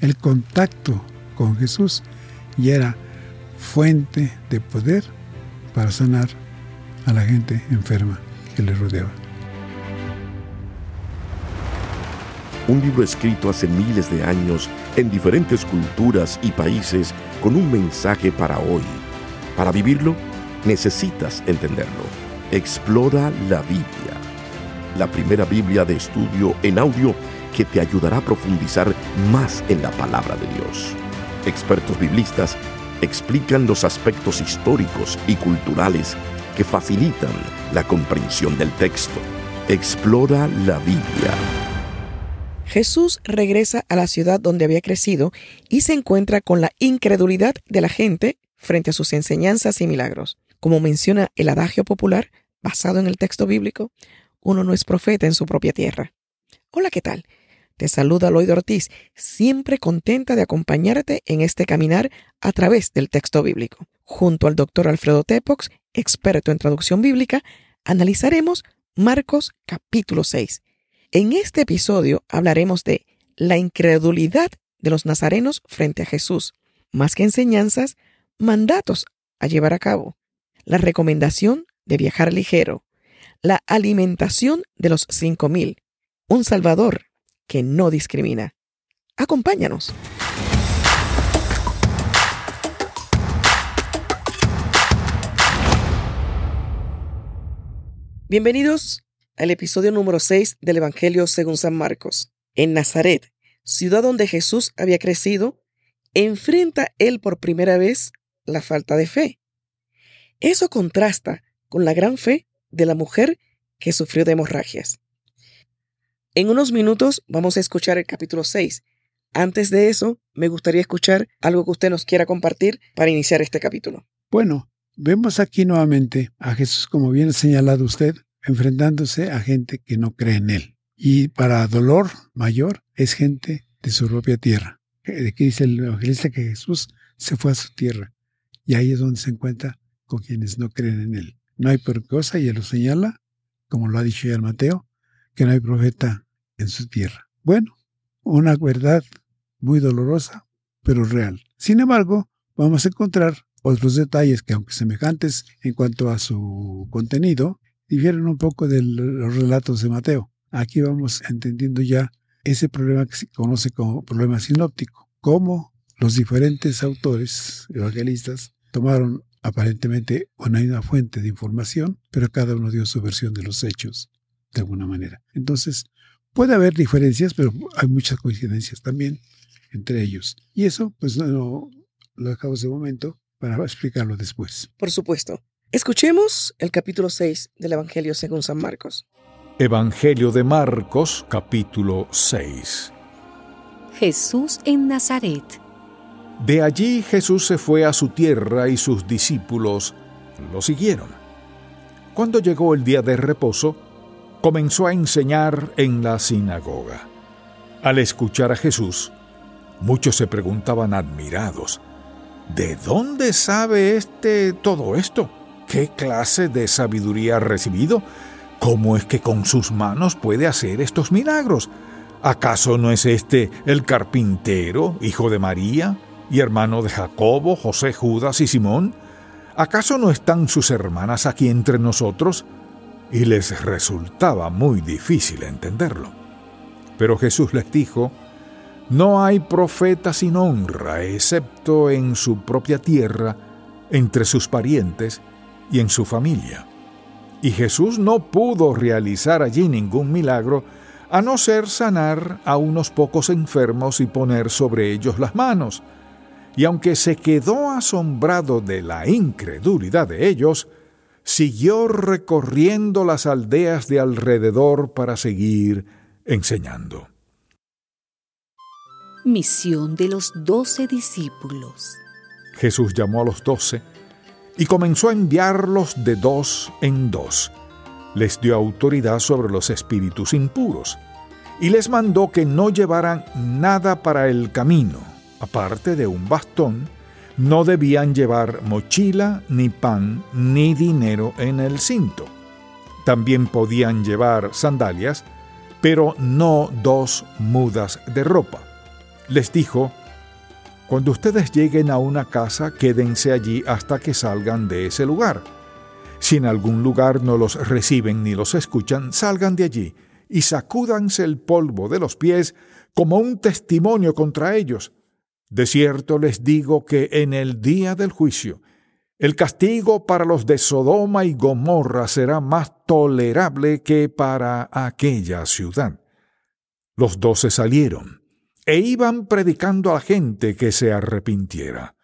el contacto con Jesús y era fuente de poder para sanar a la gente enferma que le rodeaba. Un libro escrito hace miles de años en diferentes culturas y países con un mensaje para hoy. Para vivirlo, necesitas entenderlo. Explora la Biblia, la primera Biblia de estudio en audio que te ayudará a profundizar más en la palabra de Dios. Expertos biblistas explican los aspectos históricos y culturales que facilitan la comprensión del texto. Explora la Biblia. Jesús regresa a la ciudad donde había crecido y se encuentra con la incredulidad de la gente frente a sus enseñanzas y milagros. Como menciona el adagio popular, basado en el texto bíblico, uno no es profeta en su propia tierra. Hola, ¿qué tal? Te saluda Lloyd Ortiz, siempre contenta de acompañarte en este caminar a través del texto bíblico. Junto al doctor Alfredo Tepox, experto en traducción bíblica, analizaremos Marcos capítulo 6 en este episodio hablaremos de la incredulidad de los nazarenos frente a Jesús, más que enseñanzas, mandatos a llevar a cabo, la recomendación de viajar ligero, la alimentación de los cinco mil, un Salvador que no discrimina. Acompáñanos. Bienvenidos al episodio número 6 del Evangelio según San Marcos. En Nazaret, ciudad donde Jesús había crecido, enfrenta él por primera vez la falta de fe. Eso contrasta con la gran fe de la mujer que sufrió de hemorragias. En unos minutos vamos a escuchar el capítulo 6. Antes de eso, me gustaría escuchar algo que usted nos quiera compartir para iniciar este capítulo. Bueno, vemos aquí nuevamente a Jesús, como bien ha señalado usted, enfrentándose a gente que no cree en Él. Y para dolor mayor es gente de su propia tierra. Aquí dice el evangelista que Jesús se fue a su tierra y ahí es donde se encuentra con quienes no creen en Él. No hay por cosa, y Él lo señala, como lo ha dicho ya el Mateo, que no hay profeta en su tierra. Bueno, una verdad muy dolorosa, pero real. Sin embargo, vamos a encontrar otros detalles que, aunque semejantes en cuanto a su contenido, difieren un poco de los relatos de Mateo. Aquí vamos entendiendo ya ese problema que se conoce como problema sinóptico, cómo los diferentes autores evangelistas tomaron aparentemente una misma fuente de información, pero cada uno dio su versión de los hechos de alguna manera. Entonces, puede haber diferencias, pero hay muchas coincidencias también entre ellos. Y eso, pues no lo dejamos de momento para explicarlo después. Por supuesto. Escuchemos el capítulo 6 del Evangelio según San Marcos. Evangelio de Marcos, capítulo 6. Jesús en Nazaret. De allí Jesús se fue a su tierra y sus discípulos lo siguieron. Cuando llegó el día de reposo, comenzó a enseñar en la sinagoga. Al escuchar a Jesús, muchos se preguntaban admirados, ¿de dónde sabe este todo esto? ¿Qué clase de sabiduría ha recibido? ¿Cómo es que con sus manos puede hacer estos milagros? ¿Acaso no es este el carpintero, hijo de María, y hermano de Jacobo, José, Judas y Simón? ¿Acaso no están sus hermanas aquí entre nosotros? Y les resultaba muy difícil entenderlo. Pero Jesús les dijo, No hay profeta sin honra, excepto en su propia tierra, entre sus parientes y en su familia. Y Jesús no pudo realizar allí ningún milagro a no ser sanar a unos pocos enfermos y poner sobre ellos las manos. Y aunque se quedó asombrado de la incredulidad de ellos, siguió recorriendo las aldeas de alrededor para seguir enseñando. Misión de los doce discípulos. Jesús llamó a los doce y comenzó a enviarlos de dos en dos. Les dio autoridad sobre los espíritus impuros y les mandó que no llevaran nada para el camino, aparte de un bastón, no debían llevar mochila, ni pan, ni dinero en el cinto. También podían llevar sandalias, pero no dos mudas de ropa. les dijo, Cuando ustedes lleguen a una casa, quédense allí hasta que salgan de ese lugar. Si en algún lugar no los reciben ni los escuchan, salgan de allí y sacúdanse el polvo de los pies como un testimonio contra ellos. De cierto les digo que en el día del juicio, el castigo para los de Sodoma y Gomorra será más tolerable que para aquella ciudad. Los doce salieron e iban predicando a la gente que se arrepintiera.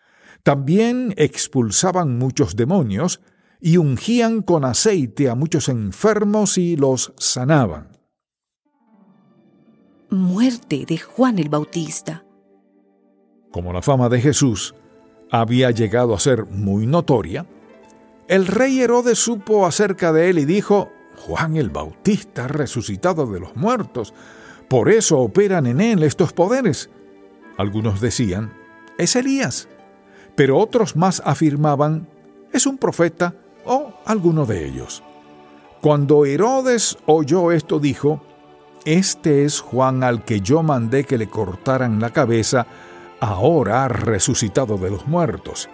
También expulsaban muchos demonios y ungían con aceite a muchos enfermos y los sanaban. Muerte de Juan el Bautista. Como la fama de Jesús había llegado a ser muy notoria, el rey Herodes supo acerca de él y dijo, Juan el Bautista resucitado de los muertos, por eso operan en él estos poderes. Algunos decían, es Elías, pero otros más afirmaban, es un profeta o alguno de ellos. Cuando Herodes oyó esto dijo, Este es Juan al que yo mandé que le cortaran la cabeza, ahora ha resucitado de los muertos.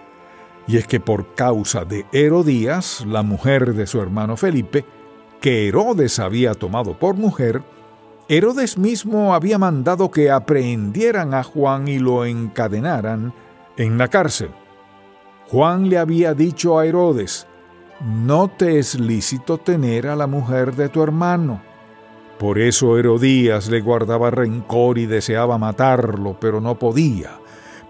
Y es que por causa de Herodías, la mujer de su hermano Felipe, que Herodes había tomado por mujer, Herodes mismo había mandado que aprehendieran a Juan y lo encadenaran en la cárcel. Juan le había dicho a Herodes, no te es lícito tener a la mujer de tu hermano. Por eso Herodías le guardaba rencor y deseaba matarlo, pero no podía,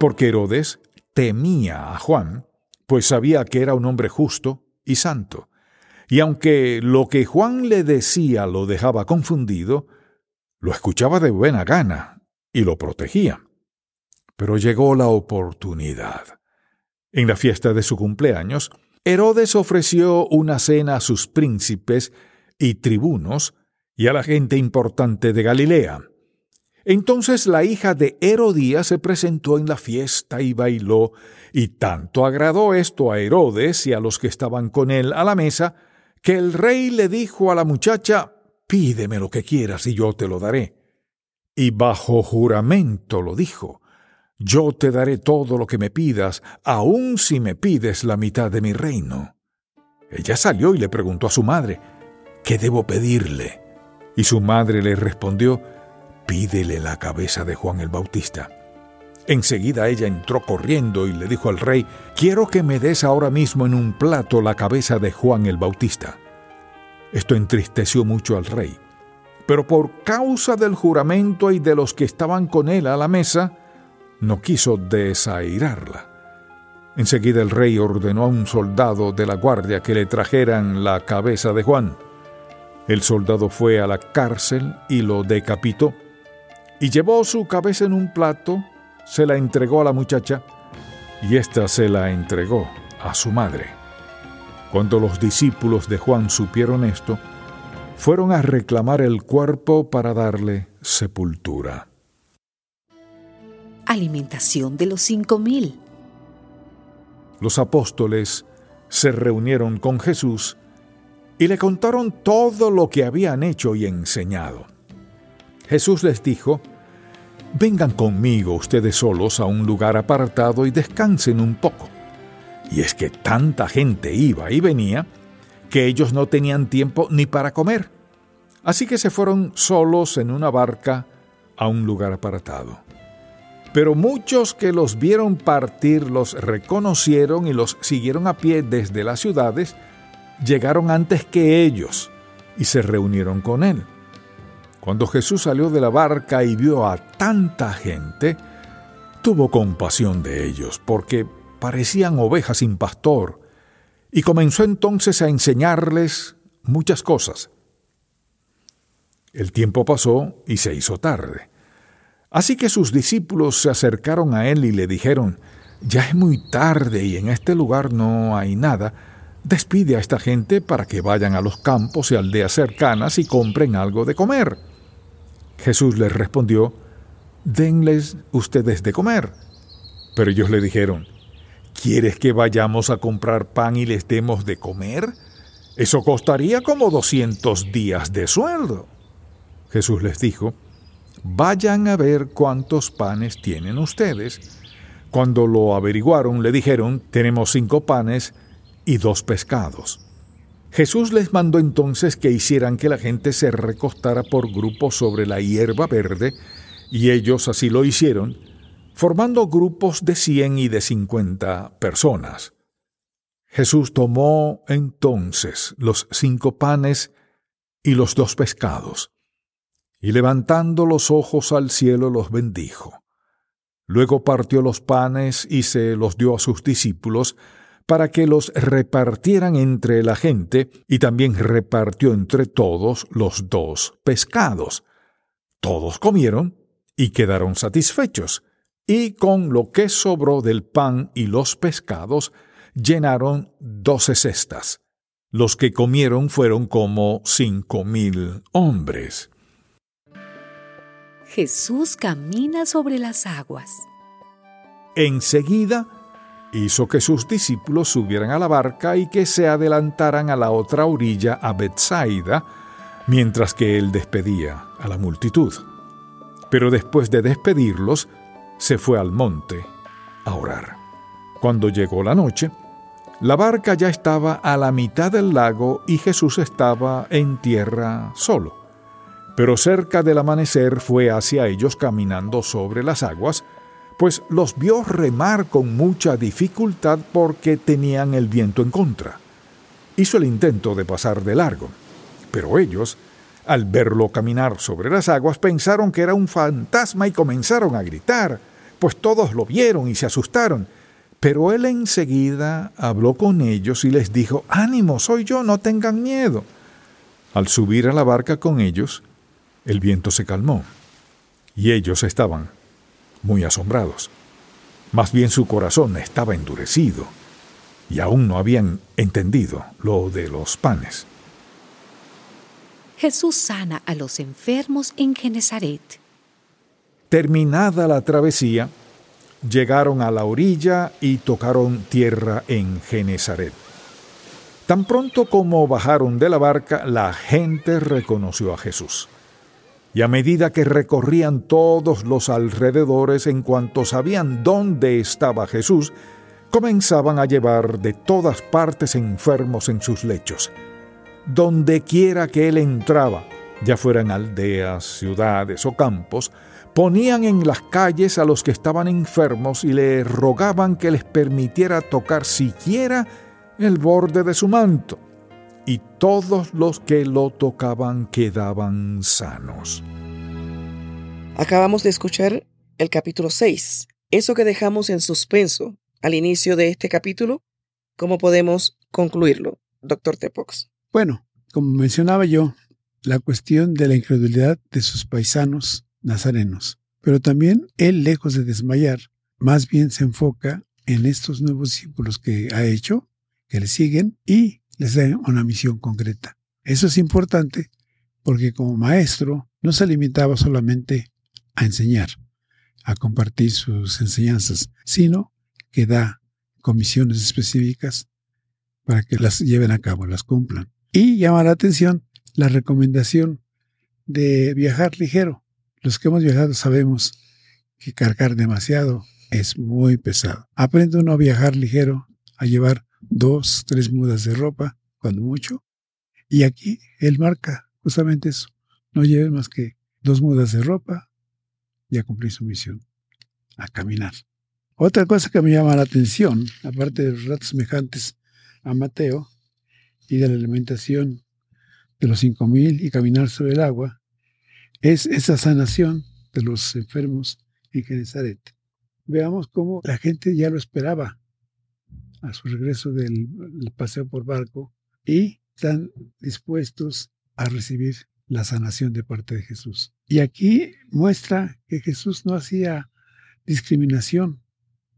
porque Herodes temía a Juan, pues sabía que era un hombre justo y santo. Y aunque lo que Juan le decía lo dejaba confundido, lo escuchaba de buena gana y lo protegía. Pero llegó la oportunidad. En la fiesta de su cumpleaños, Herodes ofreció una cena a sus príncipes y tribunos y a la gente importante de Galilea. Entonces la hija de Herodías se presentó en la fiesta y bailó, y tanto agradó esto a Herodes y a los que estaban con él a la mesa, que el rey le dijo a la muchacha, Pídeme lo que quieras y yo te lo daré. Y bajo juramento lo dijo, yo te daré todo lo que me pidas, aun si me pides la mitad de mi reino. Ella salió y le preguntó a su madre, ¿qué debo pedirle? Y su madre le respondió, pídele la cabeza de Juan el Bautista. Enseguida ella entró corriendo y le dijo al rey, quiero que me des ahora mismo en un plato la cabeza de Juan el Bautista. Esto entristeció mucho al rey, pero por causa del juramento y de los que estaban con él a la mesa, no quiso desairarla. Enseguida el rey ordenó a un soldado de la guardia que le trajeran la cabeza de Juan. El soldado fue a la cárcel y lo decapitó, y llevó su cabeza en un plato, se la entregó a la muchacha, y ésta se la entregó a su madre. Cuando los discípulos de Juan supieron esto, fueron a reclamar el cuerpo para darle sepultura alimentación de los cinco mil. Los apóstoles se reunieron con Jesús y le contaron todo lo que habían hecho y enseñado. Jesús les dijo, Vengan conmigo ustedes solos a un lugar apartado y descansen un poco. Y es que tanta gente iba y venía que ellos no tenían tiempo ni para comer. Así que se fueron solos en una barca a un lugar apartado. Pero muchos que los vieron partir los reconocieron y los siguieron a pie desde las ciudades, llegaron antes que ellos y se reunieron con él. Cuando Jesús salió de la barca y vio a tanta gente, tuvo compasión de ellos, porque parecían ovejas sin pastor, y comenzó entonces a enseñarles muchas cosas. El tiempo pasó y se hizo tarde. Así que sus discípulos se acercaron a él y le dijeron, Ya es muy tarde y en este lugar no hay nada. Despide a esta gente para que vayan a los campos y aldeas cercanas y compren algo de comer. Jesús les respondió, Denles ustedes de comer. Pero ellos le dijeron, ¿Quieres que vayamos a comprar pan y les demos de comer? Eso costaría como doscientos días de sueldo. Jesús les dijo, vayan a ver cuántos panes tienen ustedes. Cuando lo averiguaron, le dijeron, tenemos cinco panes y dos pescados. Jesús les mandó entonces que hicieran que la gente se recostara por grupos sobre la hierba verde, y ellos así lo hicieron, formando grupos de cien y de cincuenta personas. Jesús tomó entonces los cinco panes y los dos pescados, y levantando los ojos al cielo los bendijo. Luego partió los panes y se los dio a sus discípulos, para que los repartieran entre la gente, y también repartió entre todos los dos pescados. Todos comieron y quedaron satisfechos, y con lo que sobró del pan y los pescados, llenaron doce cestas. Los que comieron fueron como cinco mil hombres. Jesús camina sobre las aguas. Enseguida hizo que sus discípulos subieran a la barca y que se adelantaran a la otra orilla a Bethsaida, mientras que él despedía a la multitud. Pero después de despedirlos, se fue al monte a orar. Cuando llegó la noche, la barca ya estaba a la mitad del lago y Jesús estaba en tierra solo. Pero cerca del amanecer fue hacia ellos caminando sobre las aguas, pues los vio remar con mucha dificultad porque tenían el viento en contra. Hizo el intento de pasar de largo, pero ellos, al verlo caminar sobre las aguas, pensaron que era un fantasma y comenzaron a gritar, pues todos lo vieron y se asustaron. Pero él enseguida habló con ellos y les dijo, Ánimo, soy yo, no tengan miedo. Al subir a la barca con ellos, el viento se calmó y ellos estaban muy asombrados. Más bien su corazón estaba endurecido y aún no habían entendido lo de los panes. Jesús sana a los enfermos en Genezaret. Terminada la travesía, llegaron a la orilla y tocaron tierra en Genezaret. Tan pronto como bajaron de la barca, la gente reconoció a Jesús y a medida que recorrían todos los alrededores en cuanto sabían dónde estaba Jesús, comenzaban a llevar de todas partes enfermos en sus lechos. Donde quiera que él entraba, ya fueran aldeas, ciudades o campos, ponían en las calles a los que estaban enfermos y le rogaban que les permitiera tocar siquiera el borde de su manto y todos los que lo tocaban quedaban sanos. Acabamos de escuchar el capítulo 6. Eso que dejamos en suspenso al inicio de este capítulo, ¿cómo podemos concluirlo, doctor Tepox? Bueno, como mencionaba yo, la cuestión de la incredulidad de sus paisanos nazarenos. Pero también él, lejos de desmayar, más bien se enfoca en estos nuevos discípulos que ha hecho, que le siguen, y les den una misión concreta. Eso es importante porque como maestro no se limitaba solamente a enseñar, a compartir sus enseñanzas, sino que da comisiones específicas para que las lleven a cabo, las cumplan. Y llama la atención la recomendación de viajar ligero. Los que hemos viajado sabemos que cargar demasiado es muy pesado. Aprende uno a viajar ligero, a llevar dos, tres mudas de ropa, cuando mucho. Y aquí él marca justamente eso. No lleve más que dos mudas de ropa y a cumplir su misión, a caminar. Otra cosa que me llama la atención, aparte de los ratos semejantes a Mateo y de la alimentación de los cinco mil y caminar sobre el agua, es esa sanación de los enfermos en Genezaret. Veamos cómo la gente ya lo esperaba a su regreso del, paseo por barco y están dispuestos a recibir la sanación de parte de Jesús. Y aquí muestra que Jesús no hacía discriminación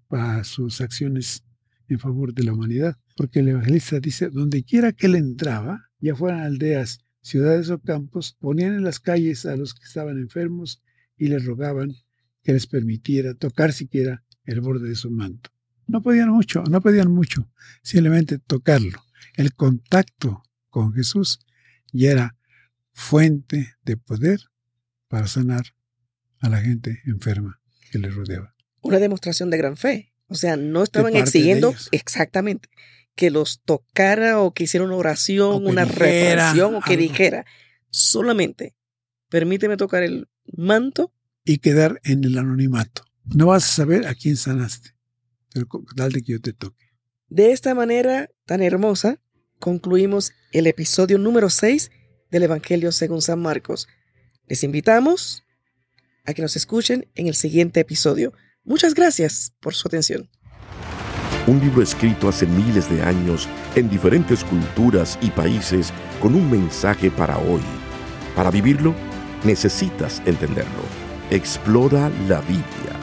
para sus acciones en favor de la humanidad, porque el evangelista dice, donde quiera que él entraba, ya fueran aldeas, ciudades o campos, ponían en las calles a los que estaban enfermos y les rogaban que les permitiera tocar siquiera el borde de su manto. No podían mucho, no pedían mucho, simplemente tocarlo. El contacto con Jesús ya era fuente de poder para sanar a la gente enferma que le rodeaba. Una demostración de gran fe. O sea, no estaban exigiendo exactamente que los tocara o que hiciera una oración, una reparación o que algo. dijera. Solamente, permíteme tocar el manto Y quedar en el anonimato. No vas a saber a quién sanaste, pero con tal de que yo te toque. De esta manera tan hermosa, concluimos el episodio número 6 del Evangelio según San Marcos. Les invitamos a que nos escuchen en el siguiente episodio. Muchas gracias por su atención. Un libro escrito hace miles de años en diferentes culturas y países con un mensaje para hoy. Para vivirlo, necesitas entenderlo. Explora la Biblia.